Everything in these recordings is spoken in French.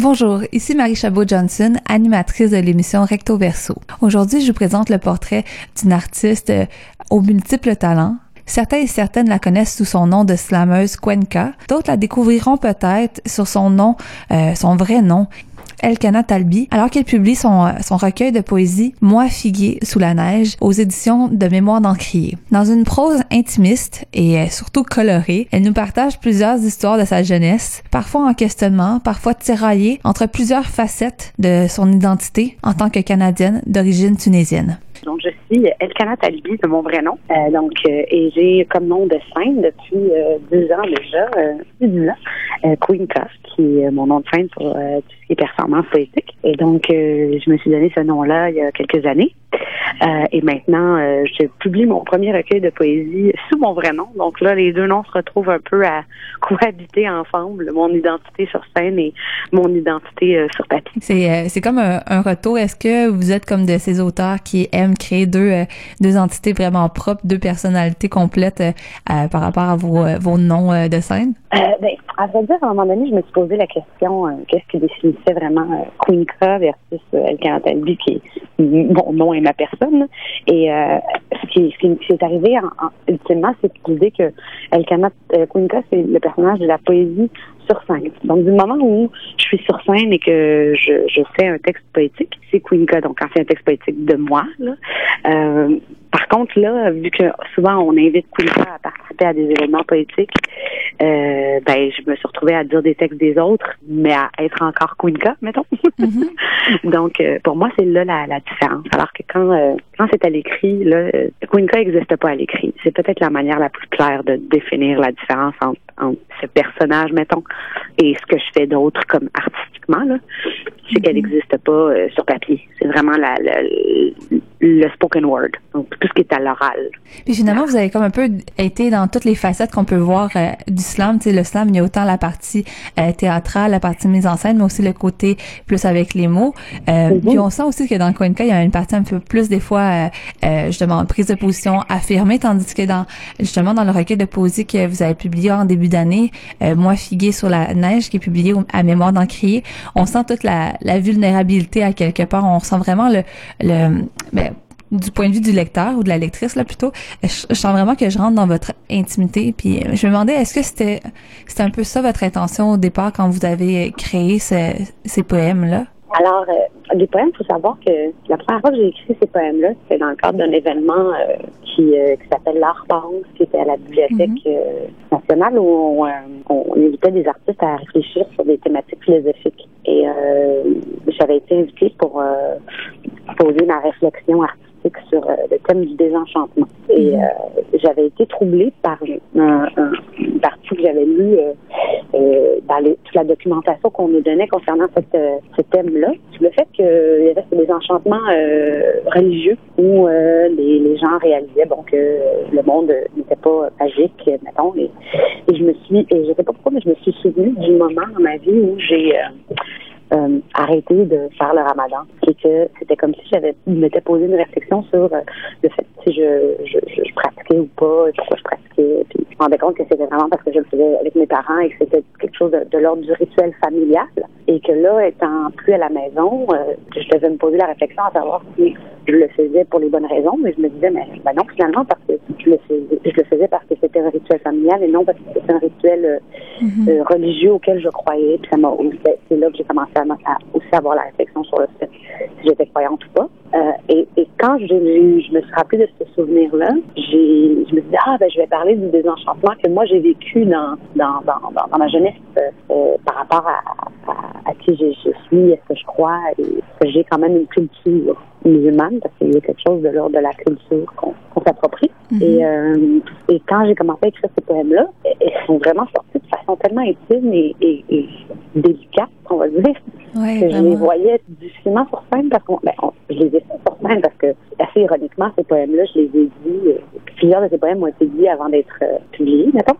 Bonjour, ici Marie Chabot-Johnson, animatrice de l'émission Recto Verso. Aujourd'hui, je vous présente le portrait d'une artiste euh, aux multiples talents. Certains et certaines la connaissent sous son nom de slameuse Cuenca. D'autres la découvriront peut-être sur son nom, euh, son vrai nom, Elkana Talbi, alors qu'elle publie son, euh, son recueil de poésie Moi figuier sous la neige aux éditions de Mémoire d'Encrier. Dans une prose intimiste et euh, surtout colorée, elle nous partage plusieurs histoires de sa jeunesse, parfois en questionnement, parfois tiraillée entre plusieurs facettes de son identité en tant que Canadienne d'origine tunisienne. Suis Elkana Talibi, de mon vrai nom. Euh, donc, euh, et j'ai comme nom de scène depuis euh, deux ans déjà, plus de ans, Queen Cost, qui est mon nom de scène pour tout ce qui est performance poétique. Et donc, je me suis donné ce nom-là il y a quelques années. Euh, et maintenant, euh, je publie mon premier recueil de poésie sous mon vrai nom. Donc là, les deux noms se retrouvent un peu à cohabiter ensemble, mon identité sur scène et mon identité euh, sur papier. C'est comme un, retour. Est-ce que vous êtes comme de ces auteurs qui aiment créer deux deux entités vraiment propres, deux personnalités complètes par rapport à vos vos noms de scène? ben, à vrai dire, à un moment donné, je me suis posé la question qu'est-ce qui définissait vraiment Queen versus El Cantalbi, qui est mon nom et ma personne. Et euh, ce, qui, ce, arrivé en, ultimement, c'est l'idée que Elkana euh, c'est le personnage de la poésie Donc, du moment où je suis sur scène et que je, je fais un texte poétique, c'est Queenka. Donc, quand c'est un texte poétique de moi, là, euh, par contre, là, vu que souvent on invite Queenka à à des événements poétiques, euh, ben, je me suis retrouvée à dire des textes des autres, mais à être encore Queenka, mettons. Mm-hmm. Donc, euh, pour moi, c'est là la, la, différence. Alors que quand euh, quand c'est à l'écrit, là, Queenka n'existe pas à l'écrit. C'est peut-être la manière la plus claire de définir la différence entre, entre ce personnage, mettons, et ce que je fais d'autre comme artistiquement, là, c'est qu'elle n'existe pas euh, sur papier. C'est vraiment la, le spoken word, donc tout ce qui est à l'oral. Puis finalement, vous avez comme un peu été dans toutes les facettes qu'on peut voir euh, du slam. Tu sais, le slam, il y a autant la partie euh, théâtrale, la partie mise en scène, mais aussi le côté plus avec les mots. Mm-hmm. Puis on sent aussi que dans Coinca, il y a une partie un peu plus des fois, justement, prise de position affirmée, tandis que dans justement dans le recueil de poésie que vous avez publié en début d'année, Moi figué sur la neige, qui est publié à mémoire d'Encrier, on sent toute la, la vulnérabilité à quelque part. On sent vraiment le, le ben, du point de vue du lecteur ou de la lectrice là plutôt, je, sens vraiment que je rentre dans votre intimité. Puis je me demandais, est-ce que c'était c'était un peu ça votre intention au départ quand vous avez créé ces poèmes là? Alors, euh, les poèmes, il faut savoir que la première fois que j'ai écrit ces poèmes-là, c'était dans le cadre d'un événement euh, qui, euh, qui s'appelle l'Art Pense, qui était à la Bibliothèque mhm. euh, nationale, où on, on, invitait des artistes à réfléchir sur des thématiques philosophiques. Et j'avais été invitée pour poser ma réflexion artistique sur euh, le thème du désenchantement. Et mhm. euh, j'avais été troublée par un, une partie que j'avais lue euh, dans les, toute la documentation qu'on nous donnait concernant cette, ce thème-là. Le fait qu'il y avait ce désenchantement religieux où les, les, gens réalisaient bon que le monde n'était pas magique, mettons. Et, et je me suis, et je sais pas pourquoi, mais je me suis souvenue du moment dans ma vie où j'ai euh, arrêter de faire le ramadan. Et que c'était comme si j'avais m'étais posé une réflexion sur euh, le fait si je, je, je, pratiquais ou pas, pourquoi je pratiquais. Puis je me rendais compte que c'était vraiment parce que je le faisais avec mes parents et que c'était quelque chose de, de l'ordre du rituel familial. Et que là, étant plus à la maison, euh, je devais me poser la réflexion à savoir si je le faisais pour les bonnes raisons, mais je me disais, mais ben non, finalement, parce que je le faisais, je le faisais parce que c'était un rituel familial et non parce que c'était un rituel euh, mm-hmm. religieux auquel je croyais. Puis ça m'a, c'est là que j'ai commencé à, aussi avoir la réflexion sur le fait si j'étais croyante ou pas. Euh, et, et, quand je, je, me suis rappelée de ce souvenir-là, je me suis dit, ah, ben, je vais parler du désenchantement que moi j'ai vécu dans, dans, dans, dans, ma jeunesse euh, par rapport à, à, à qui je, je suis, est-ce que je crois, et que j'ai quand même une culture musulmane, parce qu'il y a quelque chose de l'ordre de la culture qu'on s'approprie. Mhm. et, euh, et quand j'ai commencé à écrire ces poèmes-là, ils sont vraiment sortis façon tellement intime et, et, et délicate, on va dire, que je les voyais difficilement sur scène parce que ben, je les ai fait sur scène parce que assez ironiquement ces poèmes-là, je les ai dit. Euh, plusieurs de ces poèmes ont été dit avant d'être euh, publiés, mettons.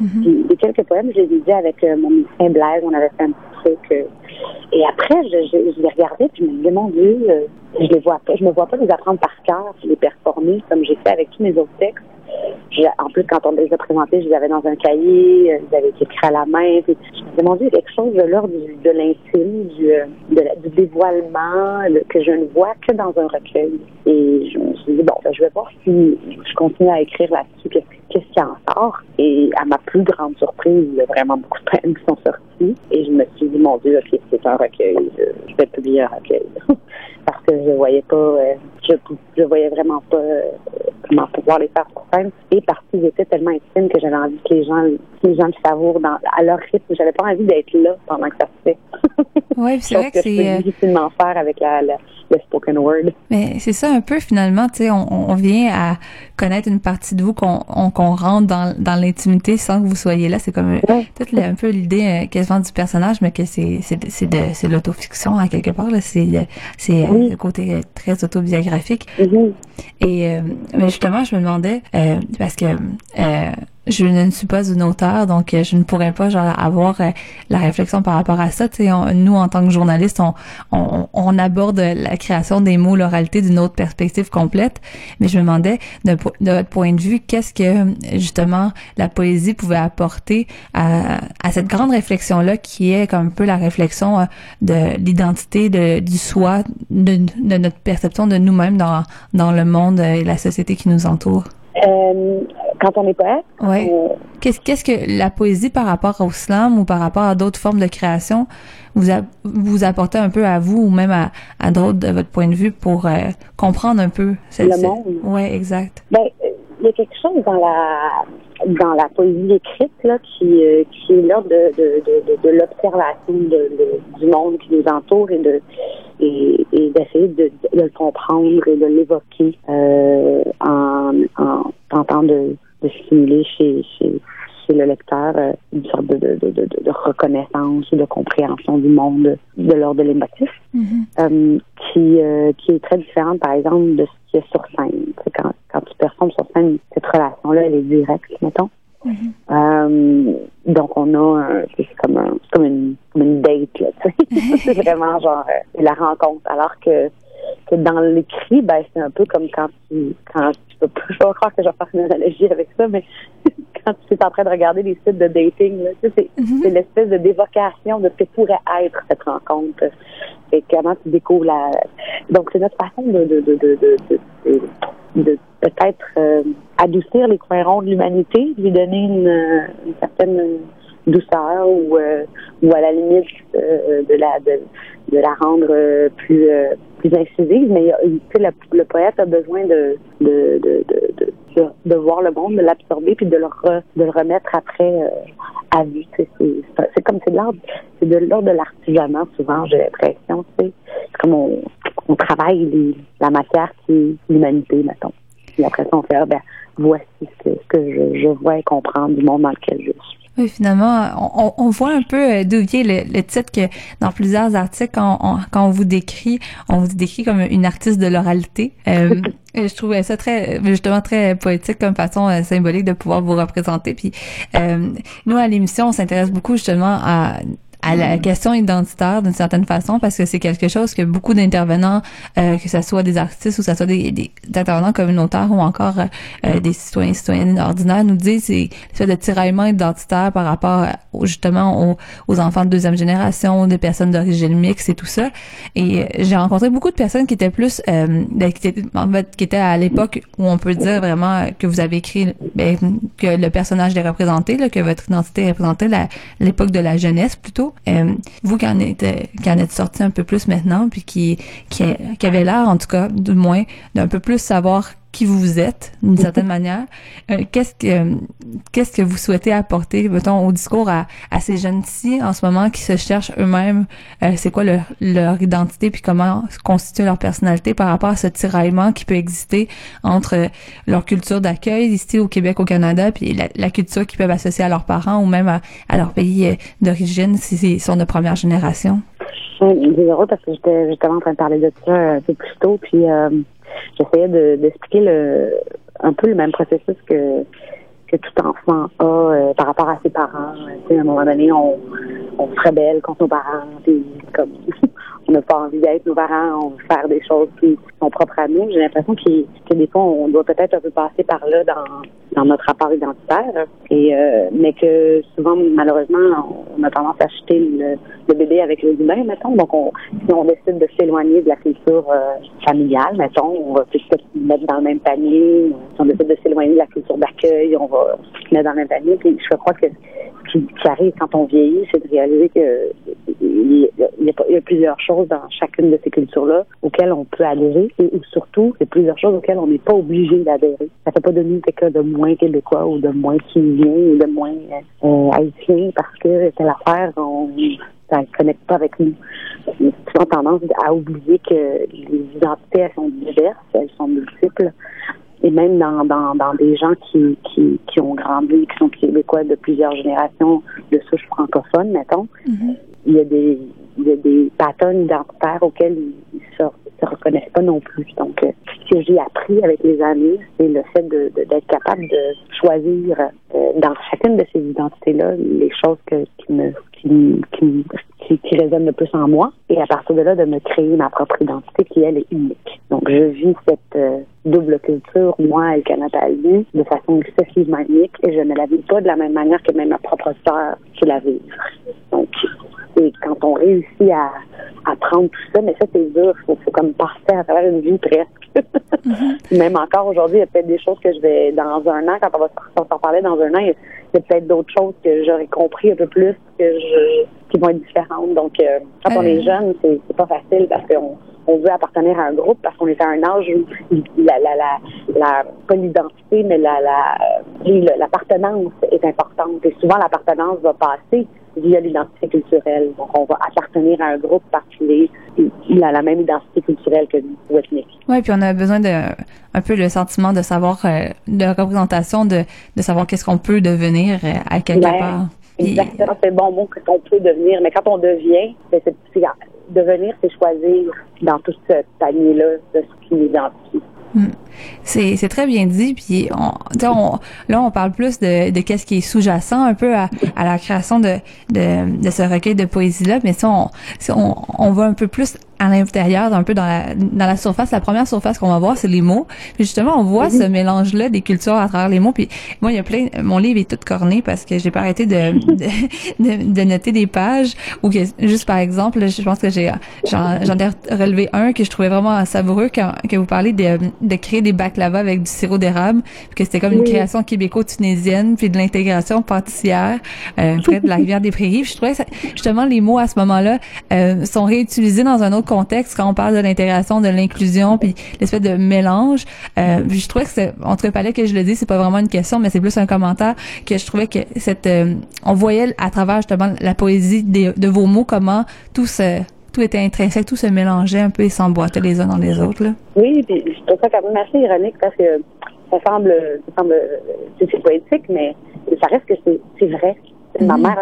Mm Puis, quelques poèmes, je les ai dit avec euh, mon musicien Blaise. On avait fait un petit truc. et après, je, je, je, les regardais puis je me disais mon Dieu, je les vois pas, je me vois pas les apprendre par cœur, les performer comme j'ai fait avec tous mes autres textes. En plus, quand on les a présentés, je les avais dans un cahier, je les avais écrits à la main. Puis, je me quelque chose de l'ordre de l'intime, du, du dévoilement, que je ne vois que dans un recueil. Et je me suis dit, bon, ben, je vais voir si je continue à écrire là-dessus, qu'est-ce qui en sort. Et à ma plus grande surprise, il y a vraiment beaucoup de poèmes qui sont sortis. Et je me suis dit, mon Dieu, ok, c'est un recueil. Je, vais publier un recueil. Parce que je voyais pas, euh, je, je voyais vraiment pas euh, pouvoir les faire sur scène. Et parce qu'ils étaient tellement intimes que j'avais envie que les gens, les gens le savourent dans, à leur rythme. J'avais pas envie d'être là pendant que ça se fait. Oui, c'est vrai que c'est. Euh, difficilement faire avec la, le spoken word. Mais c'est ça un peu finalement, tu sais, on, on, vient à connaître une partie de vous qu'on qu'on rentre dans, dans l'intimité sans que vous soyez là. C'est comme peut-être un peu l'idée euh, quasiment du personnage, mais que c'est c'est c'est de c'est l'autofiction à quelque part. Là, c'est c'est le côté très autobiographique. Mm-hmm. Et euh, mais justement, je me demandais euh, parce que euh, je ne suis pas une auteure, donc euh, je ne pourrais pas genre avoir euh, la réflexion par rapport à ça. Sais, nous en tant que journalistes, on, on, on, aborde la création des mots, l'oralité d'une autre perspective complète. Mais je me demandais, de, de votre point de vue, qu'est-ce que justement la poésie pouvait apporter à, à cette grande réflexion-là, qui est comme un peu la réflexion euh, de l'identité, de, du soi, de, de notre perception de nous-mêmes dans, dans le monde et la société qui nous entoure? Quand on est poète. Oui. Qu'est-ce, qu'est-ce que la poésie par rapport au slam ou par rapport à d'autres formes de création vous, a, vous apportez un peu à vous ou même à, à d'autres de votre point de vue pour euh, comprendre un peu le monde. Oui, exact. Ben, il y a quelque chose dans la dans la poésie écrite là qui euh, qui est l'ordre de de, de, de, l'observation de, du monde qui nous entoure et de et, et d'essayer de, de, le comprendre et de l'évoquer euh, en, en tentant de, de stimuler chez, chez, chez le lecteur euh, une sorte de, de, de, de, reconnaissance ou de compréhension du monde de l'ordre de l'émotif, mm-hmm. euh, qui, euh, qui est très différente, par exemple, de ce qui est sur scène. C'est quand, quand tu performes sur scène, cette relation-là, elle est directe, mettons. Mm-hmm. Euh, donc on a c'est comme un, comme une comme une date là, c'est vraiment genre euh, la rencontre. Alors que que dans l'écrit, ben c'est un peu comme quand tu quand tu peux je vais croire que je vais faire une analogie avec ça, mais quand tu es en train de regarder des sites de dating, là, tu sais, c'est Mhm. c'est l'espèce de d'évocation de ce que pourrait être cette rencontre. Et comment tu découvres la donc c'est notre façon de de de de, de, de, de- de peut-être euh, adoucir les coins ronds de l'humanité, lui donner une, euh, une certaine douceur ou euh, ou à la limite euh, de la de, de la rendre euh, plus euh, plus incisive, mais euh, le, poète a besoin de de de, de, de, voir le monde, de l'absorber puis de le re- remettre après euh, à vue. C'est comme c'est de l'ordre c'est de l'ordre de l'artisanat souvent, j'ai l'impression. C'est comme on, travaille la matière qui est l'humanité, mettons. Puis après ça, on fait ah, ben voici ce que, ce que je, je vois et comprends du monde dans lequel je suis. Oui, finalement, on, on- on voit un peu euh, d'où vient le, le titre que dans plusieurs articles, quand on, quand on vous décrit, on vous décrit comme une artiste de l'oralité. Euh, je trouvais ça très, justement, très poétique comme façon euh, symbolique de pouvoir vous représenter. Puis euh, nous, à l'émission, on s'intéresse beaucoup justement à à la question identitaire d'une certaine façon parce que c'est quelque chose que beaucoup d'intervenants, euh, que ce soit des artistes ou que ce soit des, des intervenants communautaires ou encore euh, euh, des citoyens citoyennes ordinaires nous disent c'est l'espèce de tiraillement identitaire par rapport au- justement aux, aux enfants de deuxième génération, des personnes d'origine mixte et tout ça. Et euh, j'ai rencontré beaucoup de personnes qui étaient plus euh, ben, qui étaient en fait qui étaient à l'époque où on peut dire vraiment que vous avez écrit ben, que le personnage est représenté, là, que votre identité est représentée la- l'époque de la jeunesse plutôt. Euh, vous qui en êtes sorti un peu plus maintenant, puis qui qui, qui avait l'air en tout cas du moins d'un peu plus savoir qui vous êtes d'une certaine manière. Euh, qu'est-ce que qu'est-ce que vous souhaitez apporter, mettons, au discours à, à ces jeunes-ci en ce moment qui se cherchent eux-mêmes, euh, c'est quoi leur, leur identité puis comment constituer leur personnalité par rapport à ce tiraillement qui peut exister entre leur culture d'accueil ici au Québec, au Canada, puis la, la culture qu'ils peuvent associer à leurs parents ou même à, à leur pays euh, d'origine si ils sont de première génération? C'est heureux parce que j'étais justement en train de parler de ça euh, un peu plus tôt, puis euh, j'essayais de- d'expliquer le un peu le même processus que que tout enfant a euh, par rapport à ses parents. À un moment donné, on, on se rebelle contre nos parents, comme on n'a pas envie d'être nos parents, on veut faire des choses qui sont propres à nous. J'ai l'impression qu'il- que des fois, on doit peut-être un peu passer par là dans, dans notre rapport identitaire. Et mais que souvent, malheureusement, on a tendance à acheter le, bébé avec le humain, mettons. Donc, on, si on décide de s'éloigner de la culture familiale, mettons, on va peut-être se mettre dans le même panier. Si on décide de s'éloigner de la culture d'accueil, on va se mettre dans le même panier. Puis je crois que ce qui, arrive quand on vieillit, c'est de réaliser que il y, a, plusieurs choses dans chacune de ces cultures-là auxquelles on peut adhérer et surtout, il y a plusieurs choses auxquelles on n'est pas obligé d'adhérer. Ça fait pas de nous quelqu'un de moins québécois ou de moins tunisien ou de moins euh, haïtien parce que telle affaire, on ça ne connecte pas avec nous. On a souvent tendance à oublier que les identités, elles sont diverses, elles sont multiples et même dans, dans, dans des gens qui, qui, qui, ont grandi, qui sont québécois de plusieurs générations de souche francophone, mettons, mm-hmm. Il y a des il y a des patterns identitaires auxquels ils ne se, reconnaissent pas non plus. Donc, euh, ce que j'ai appris avec les années, c'est le fait de, d'être capable de choisir euh, dans chacune de ces identités-là les choses que, qui me qui, qui, qui, qui résonnent le plus en moi et à partir de là, de me créer ma propre identité qui, elle, est unique. Donc, je vis cette euh, double culture, moi et Canada de façon excessivement unique et je ne la vis pas de la même manière que même ma propre sœur qui la vit. Donc, et quand on réussit à, à prendre tout ça, mais ça, c'est dur. Il faut, comme passer à travers une vie presque. Mm-hmm. Même encore aujourd'hui, il y a peut-être des choses que je vais, dans un an, quand on va s'en parler dans un an, il y a, peut-être d'autres choses que j'aurais compris un peu plus que je, qui vont être différentes. Donc, euh, quand on est euh. jeune, c'est, c'est pas facile parce qu'on on veut appartenir à un groupe parce qu'on est à un âge où la, la, la, la pas l'identité, mais la, la, l'appartenance est importante. Et souvent, l'appartenance va passer via l'identité culturelle. Donc, on va appartenir à un groupe particulier. Il a la même identité culturelle que nous, ou ethnique. Oui, puis on a besoin de un peu le sentiment de savoir, euh, de représentation, de, de savoir qu'est-ce qu'on peut devenir euh, à quelque part. Exactement, c'est bon mot qu'on peut devenir, mais quand on devient, c'est, devenir, c'est choisir dans tout ce panier-là de ce qui nous identifie. Hmm. C'est, c'est très bien dit. Puis on, on, là, on parle plus de, de qu'est-ce qui est sous-jacent un peu à, à la création de, de, de ce recueil de poésie-là. Mais si on, si on, on va un peu plus à l'intérieur, un peu dans la, dans la surface. La première surface qu'on va voir, c'est les mots. Puis justement, on voit ce mélange-là des cultures à travers les mots. Puis moi, il y a plein. Mon livre est tout corné parce que j'ai pas arrêté de, de, de, noter des pages ou que juste par exemple, je pense que j'ai j'en, ai relevé un que je trouvais vraiment savoureux quand que vous parlez de, de créer des baklava avec du sirop d'érable, que c'était comme une création québéco-tunisienne, puis de l'intégration pâtissière euh, près de la rivière des Prairies. je trouvais que justement les mots à ce moment-là euh, sont réutilisés dans un autre contexte quand on parle de l'intégration, de l'inclusion, puis l'espèce de mélange. Euh, je trouvais que c'est entre palais que je le dis, c'est pas vraiment une question, mais c'est plus un commentaire que je trouvais que cette euh, on voyait à travers justement la poésie de vos mots comment tout se tout était intrinsèque, tout se mélangeait un peu et s'emboîtait les uns dans les autres. Là. Oui, puis je trouve ça quand même assez ironique parce que ça semble, ça semble c'est poétique, mais ça reste que c'est vrai. Ma mhm. mère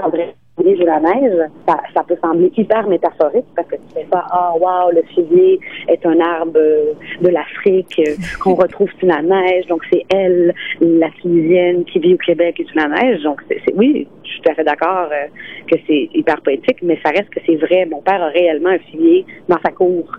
André de la neige, ça, peut sembler hyper métaphorique parce que tu fais ah wow le figuier est un arbre de l'Afrique qu'on retrouve sous la neige donc c'est elle la Tunisienne qui vit au Québec et sous la neige donc c'est oui je suis tout à fait d'accord euh, que c'est hyper poétique mais ça reste que c'est vrai mon père a réellement un figuier dans sa cour.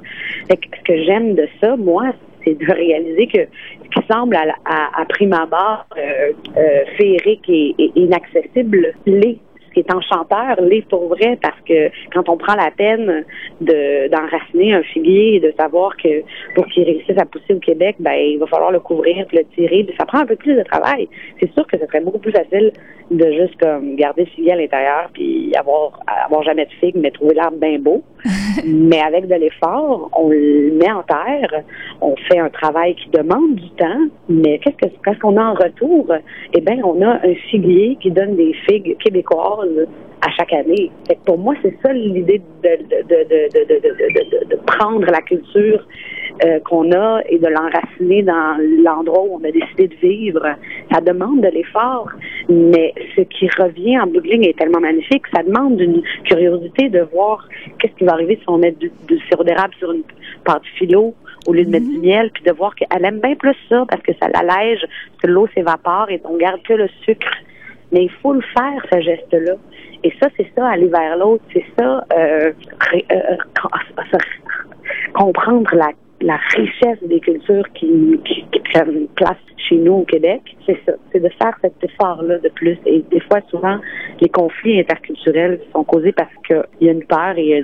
Ce que j'aime de ça moi c'est de réaliser que ce qui semble à, à, à prime abord euh, euh, féerique et, et inaccessible l'est qui est enchanteur l'est pour vrai parce que quand on prend la peine de d'enraciner un figuier et de savoir que pour qu'il réussisse à pousser au Québec, ben il va falloir le couvrir, puis le tirer, ça prend un peu plus de travail. C'est sûr que ce serait beaucoup plus facile de juste comme garder le figuier à l'intérieur puis avoir avoir jamais de figue mais trouver l'arbre bien beau. mais avec de l'effort, on le met en terre, on fait un travail qui demande du temps, mais qu'est-ce que qu'est-ce qu'on a en retour Eh bien, on a un figuier qui donne des figues québécoises à chaque année. pour moi, c'est ça l'idée de, prendre la culture euh, qu'on a et de l'enraciner dans l'endroit où on a décidé de vivre. Ça demande de l'effort, mais ce qui revient en bout est tellement magnifique. Ça demande une curiosité de voir qu'est-ce qui va arriver si on met du, sirop d'érable sur une pâte philo au lieu de mettre du mm-hmm. miel, puis de voir qu'elle aime bien plus ça parce que ça l'allège, que l'eau s'évapore et on garde que le sucre mais il faut le faire, ce geste-là. Et ça, c'est ça, aller vers l'autre, c'est ça, euh, euh, comprendre la, la richesse des cultures qui, qui, prennent place chez nous au Québec. c'est ça, c'est de faire cet effort-là de plus. Et des fois, souvent, les conflits interculturels sont causés parce qu'il y a une peur et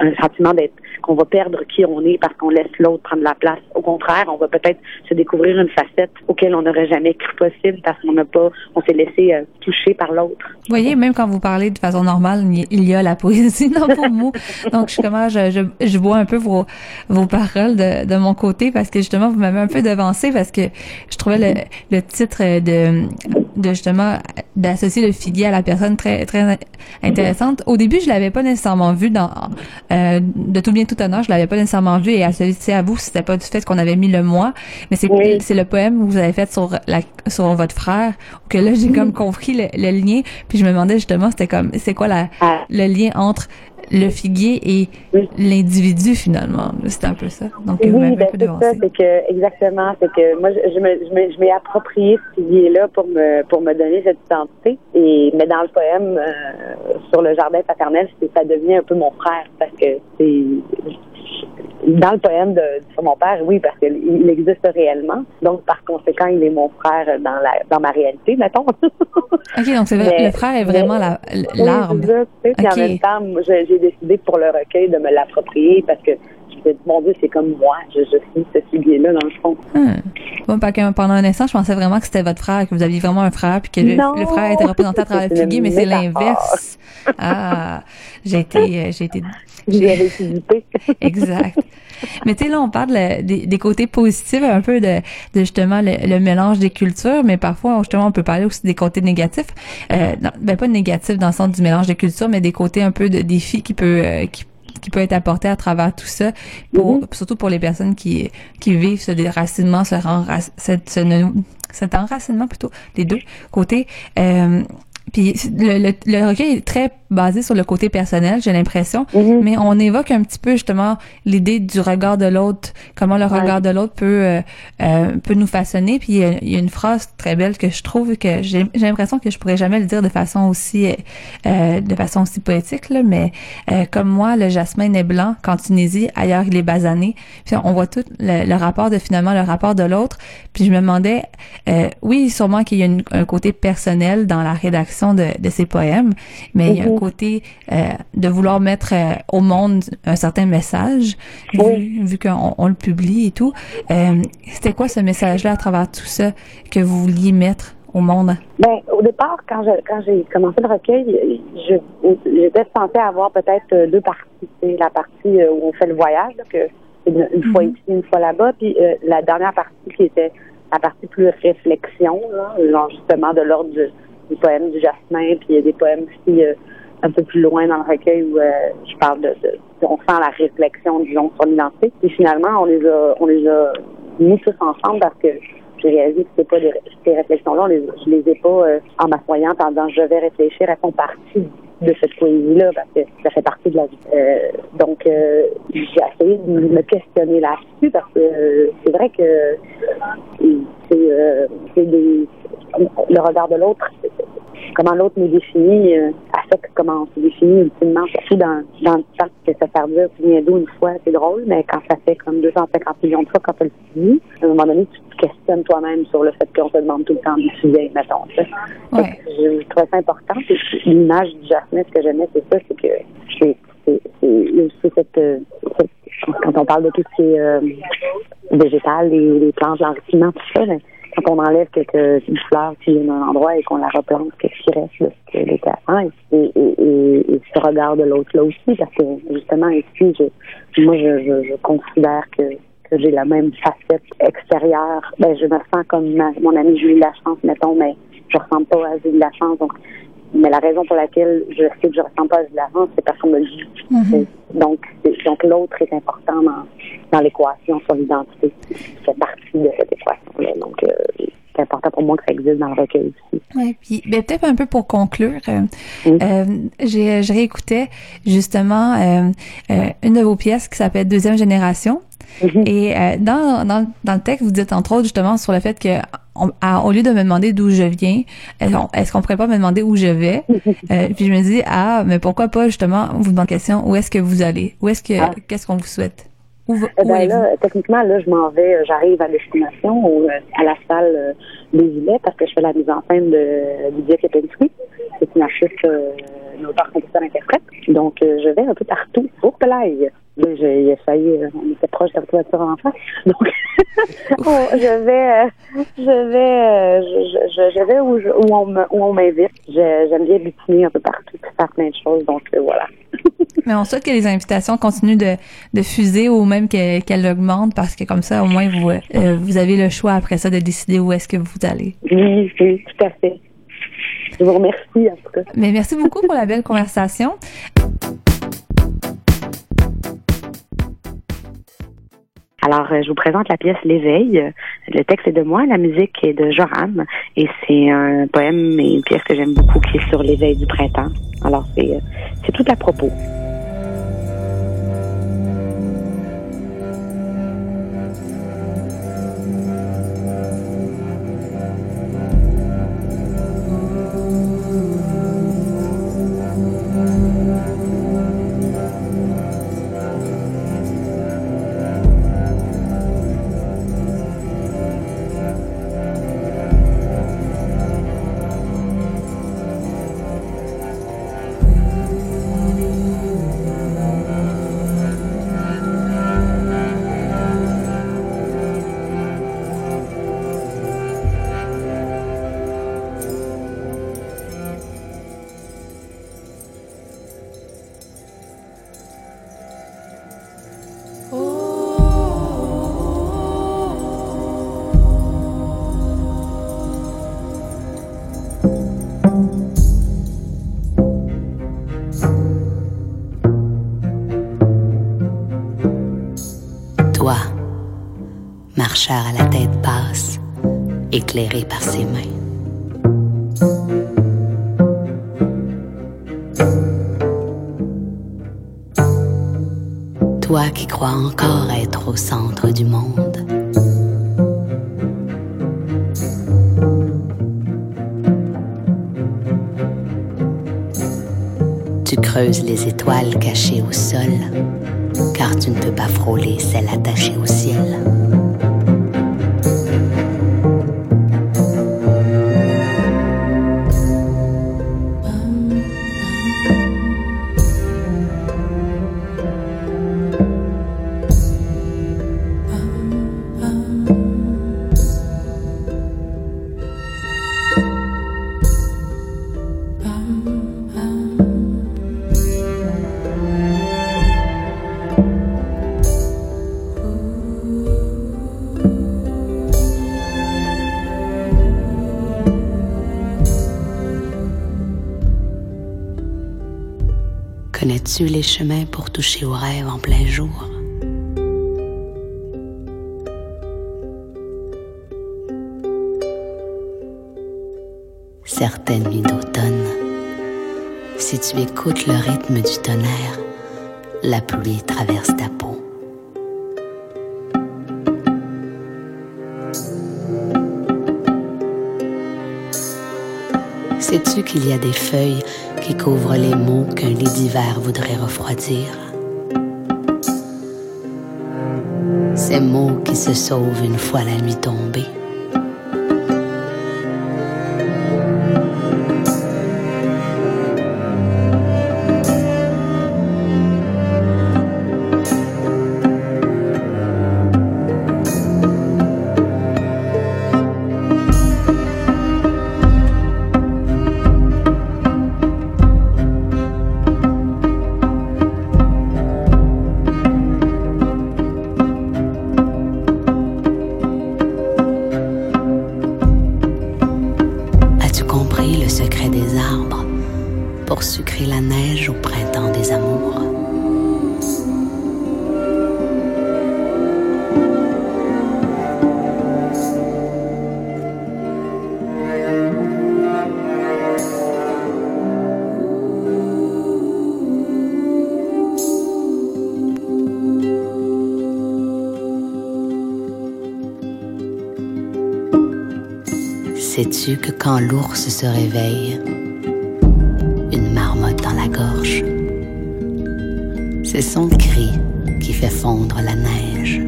un sentiment d'être qu'on va perdre qui on est parce qu'on laisse l'autre prendre la place. Au contraire, on va peut-être se découvrir une facette auquel on n'aurait jamais cru possible parce qu'on n'a pas, on s'est laissé euh, toucher par l'autre. Vous voyez, même quand vous parlez de façon normale, il y a la poésie dans vos mots. Donc, je je, je, je, vois un peu vos, vos paroles de, de mon côté parce que justement, vous m'avez un peu devancé parce que je trouvais le, le titre de, de justement d'associer le figuier à la personne très très intéressante. Au début, je l'avais pas nécessairement vu dans euh, de tout bien tout honneur, je l'avais pas nécessairement vu et associé à vous, c'était pas du fait qu'on avait mis le moi, mais c'est c'est le poème que vous avez fait sur la sur votre frère que là j'ai comme compris le, le, lien, puis je me demandais justement c'était comme c'est quoi la ah. le lien entre le figuier et l'individu finalement. C'est un peu ça. Donc, oui, ben, c'est ça, c'est que exactement, c'est que moi je, me, je m'ai approprié ce figuier-là pour me pour me donner cette identité. Et mais dans le poème euh, sur le jardin paternel, ça devient un peu mon frère parce que c'est dans le poème de, sur mon père, oui, parce qu'il existe réellement. Donc, par conséquent, il est mon frère dans la dans ma réalité, mettons. OK, donc c'est vrai, le frère est vraiment l'arbre. Oui, okay. en même temps, j'ai décidé pour le recueil de me l'approprier parce que je me dis, mon Dieu, c'est comme moi. Je, je suis ce figuier-là, dans le fond. Hmm. Bon, pendant un instant, je pensais vraiment que c'était votre frère, que vous aviez vraiment un frère, puis que le, frère était représenté à travers le figuier, mais c'est l'inverse. Ah, j'ai été, euh, j'ai été. Exact. Mais tu sais, là, on parle des, des, côtés positifs un peu de, de justement le, mélange des cultures, mais parfois, justement, on peut parler aussi des côtés négatifs. Euh, ben, pas négatifs dans le sens du mélange des cultures, mais des côtés un peu de défis qui peut, euh, qui qui peut être apporté à travers tout ça, pour, mm-hmm. surtout pour les personnes qui, qui vivent ce déracinement, ce, ce, cet enracinement plutôt des deux côtés. Euh, puis le, le, le, recueil est très basé sur le côté personnel, j'ai l'impression, mhm. mais on évoque un petit peu justement l'idée du regard de l'autre, comment le regard de l'autre peut euh, euh, peut nous façonner. Puis il y, a, une phrase très belle que je trouve que j'ai l'impression que je pourrais jamais le dire de façon aussi euh, de façon aussi poétique là, mais comme moi, le jasmin est blanc qu'en Tunisie, ailleurs il est basané. Puis on voit tout le, rapport de finalement le rapport de l'autre. Puis je me demandais, oui, sûrement qu'il y a un côté personnel dans la rédaction de, ces poèmes, mais il y a un mhm. côté euh, de vouloir mettre euh, au monde un certain message, vu, qu'on le publie et tout. Euh, c'était quoi ce message-là à travers tout ça que vous vouliez mettre au monde? Ben, au départ, quand je, quand j'ai commencé le recueil, j'étais censée avoir peut-être deux parties. La partie où on fait le voyage, que une, fois mhm. ici, une fois là-bas, puis la dernière partie qui était la partie plus réflexion, là, justement de l'ordre du, des poèmes du Jasmin, puis il y a des poèmes aussi euh, un peu plus loin dans le recueil où euh, je parle de, de, on sent la réflexion du genre sur l'identité. Et finalement, on les a on les a mis tous ensemble parce que j'ai réalisé que c'est pas des, ces réflexions-là, les, je les ai pas euh, en m'assoyant en disant je vais réfléchir, elles font partie de cette poésie-là parce que ça fait partie de la vie. Euh, donc, euh, j'ai essayé de me questionner là-dessus parce que c'est vrai que c'est des le regard de l'autre, comment l'autre nous définit, euh, affecte comment on se définit ultimement, surtout dans, dans le temps que ça perdure, tu viens d'où une fois, c'est drôle, mais quand ça fait comme 250 millions de fois quand tu le finis, à un moment donné, tu te questionnes toi-même sur le fait qu'on te demande tout le temps du sujet, mettons. Ouais. Je, je trouvais ça important. L'image du Jasmine, ce que j'aimais, c'est ça, c'est que c'est c'est cette, euh, cette, quand on parle de tout ce qui est euh, végétal, les, les plantes, l'enrichissement, tout ça, ben, quand on enlève quelques fleurs qui viennent d'un endroit et qu'on la replante, qu'est-ce qui reste de ce qu'elle était avant? Et, et, et, et ce regard de l'autre là aussi, parce que justement ici, je, moi je, je, je considère que que j'ai la même facette extérieure. Ben, je me sens comme mon amie Julie Lachance, mettons, mais je ressemble pas à Julie Lachance. Donc, mais la raison pour laquelle je sais que je ressens pas de l'avance, c'est parce qu'on me le dit. Mm-hmm. Donc, donc l'autre est important dans, dans l'équation sur l'identité. C'est partie de cette équation-là. Donc, euh, c'est important pour moi que ça existe dans le recueil aussi. Oui, puis ben, peut-être un peu pour conclure, euh, euh j'ai, je réécoutais justement euh, une de vos pièces qui s'appelle Deuxième génération. Mm-hmm. Et dans, dans, dans le texte, vous dites entre autres justement sur le fait que au lieu de me demander d'où je viens, est-ce qu'on pourrait pas me demander où je vais? Puis je me dis ah, mais pourquoi pas justement vous demander question où est-ce que vous allez? Où est-ce que ah. qu'est-ce qu'on vous souhaite? Où, Eh ben là, techniquement, là, je m'en vais, j'arrive à destination, à la salle parce que je fais la mise en scène de Lydia Kepinski. C'est une artiste, une auteure, compositeur, interprète. Donc, je vais un peu partout pour Pelaye. J'ai failli, on était proche de la voiture en face. Donc, je vais, je vais, je, vais où, on m'invite. J'aime bien butiner un peu partout, faire plein de choses. Donc, voilà. Mais on souhaite que les invitations continuent de, fuser ou même qu'elles augmentent parce que comme ça, au moins, vous, euh, vous avez le choix après ça de décider où est-ce que vous allez. Oui, oui, tout à fait. Je vous remercie en tout cas. Mais merci beaucoup pour la belle conversation. Alors, je vous présente la pièce L'éveil. Le texte est de moi, la musique est de Joram. Et c'est un poème et une pièce que j'aime beaucoup qui est sur l'éveil du printemps. Alors, c'est tout à propos. À la tête basse, éclairé par ses mains. Toi qui crois encore être au centre du monde. Tu creuses les étoiles cachées au sol, car tu ne peux pas frôler celles attachées au ciel. Les chemins pour toucher au rêve en plein jour? Certaines nuits d'automne, si tu écoutes le rythme du tonnerre, la pluie traverse ta peau. Sais-tu qu'il y a des feuilles qui couvrent les mots qu'un lit d'hiver voudrait refroidir? Ces mots qui se sauvent une fois la nuit tombée. Sais-tu que quand l'ours se réveille, une marmotte dans la gorge, c'est son cri qui fait fondre la neige.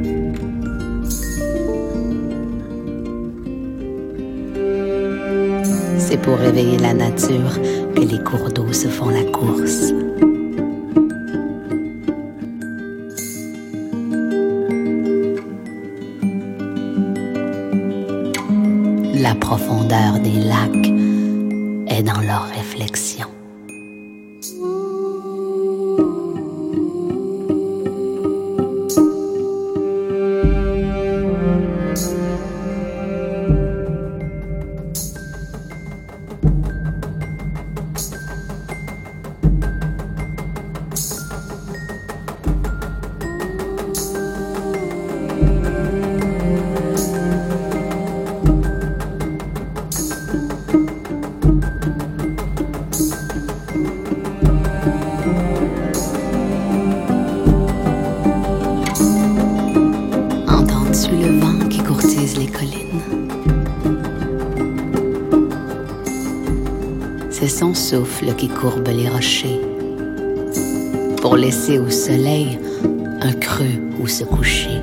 C'est pour réveiller la nature que les cours d'eau se font la course. Profondeur des lacs est dans leurs réflexions. Qui courbe les rochers pour laisser au soleil un creux où se coucher.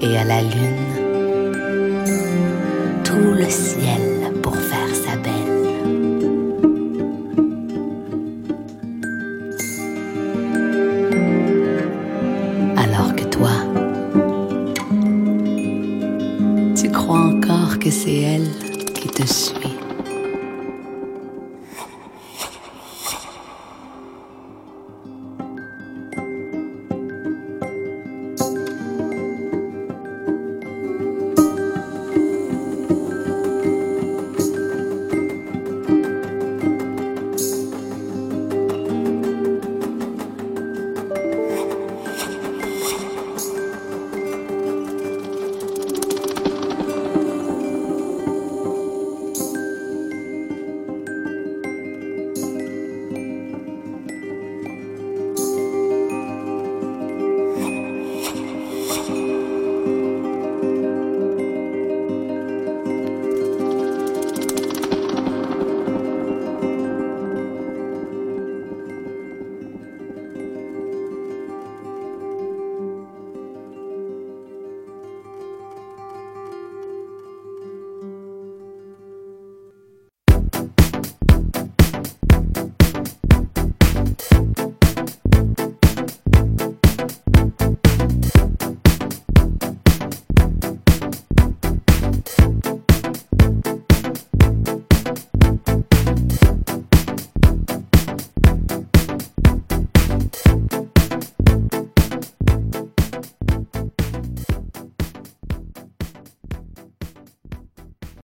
Et à la lune, tout le ciel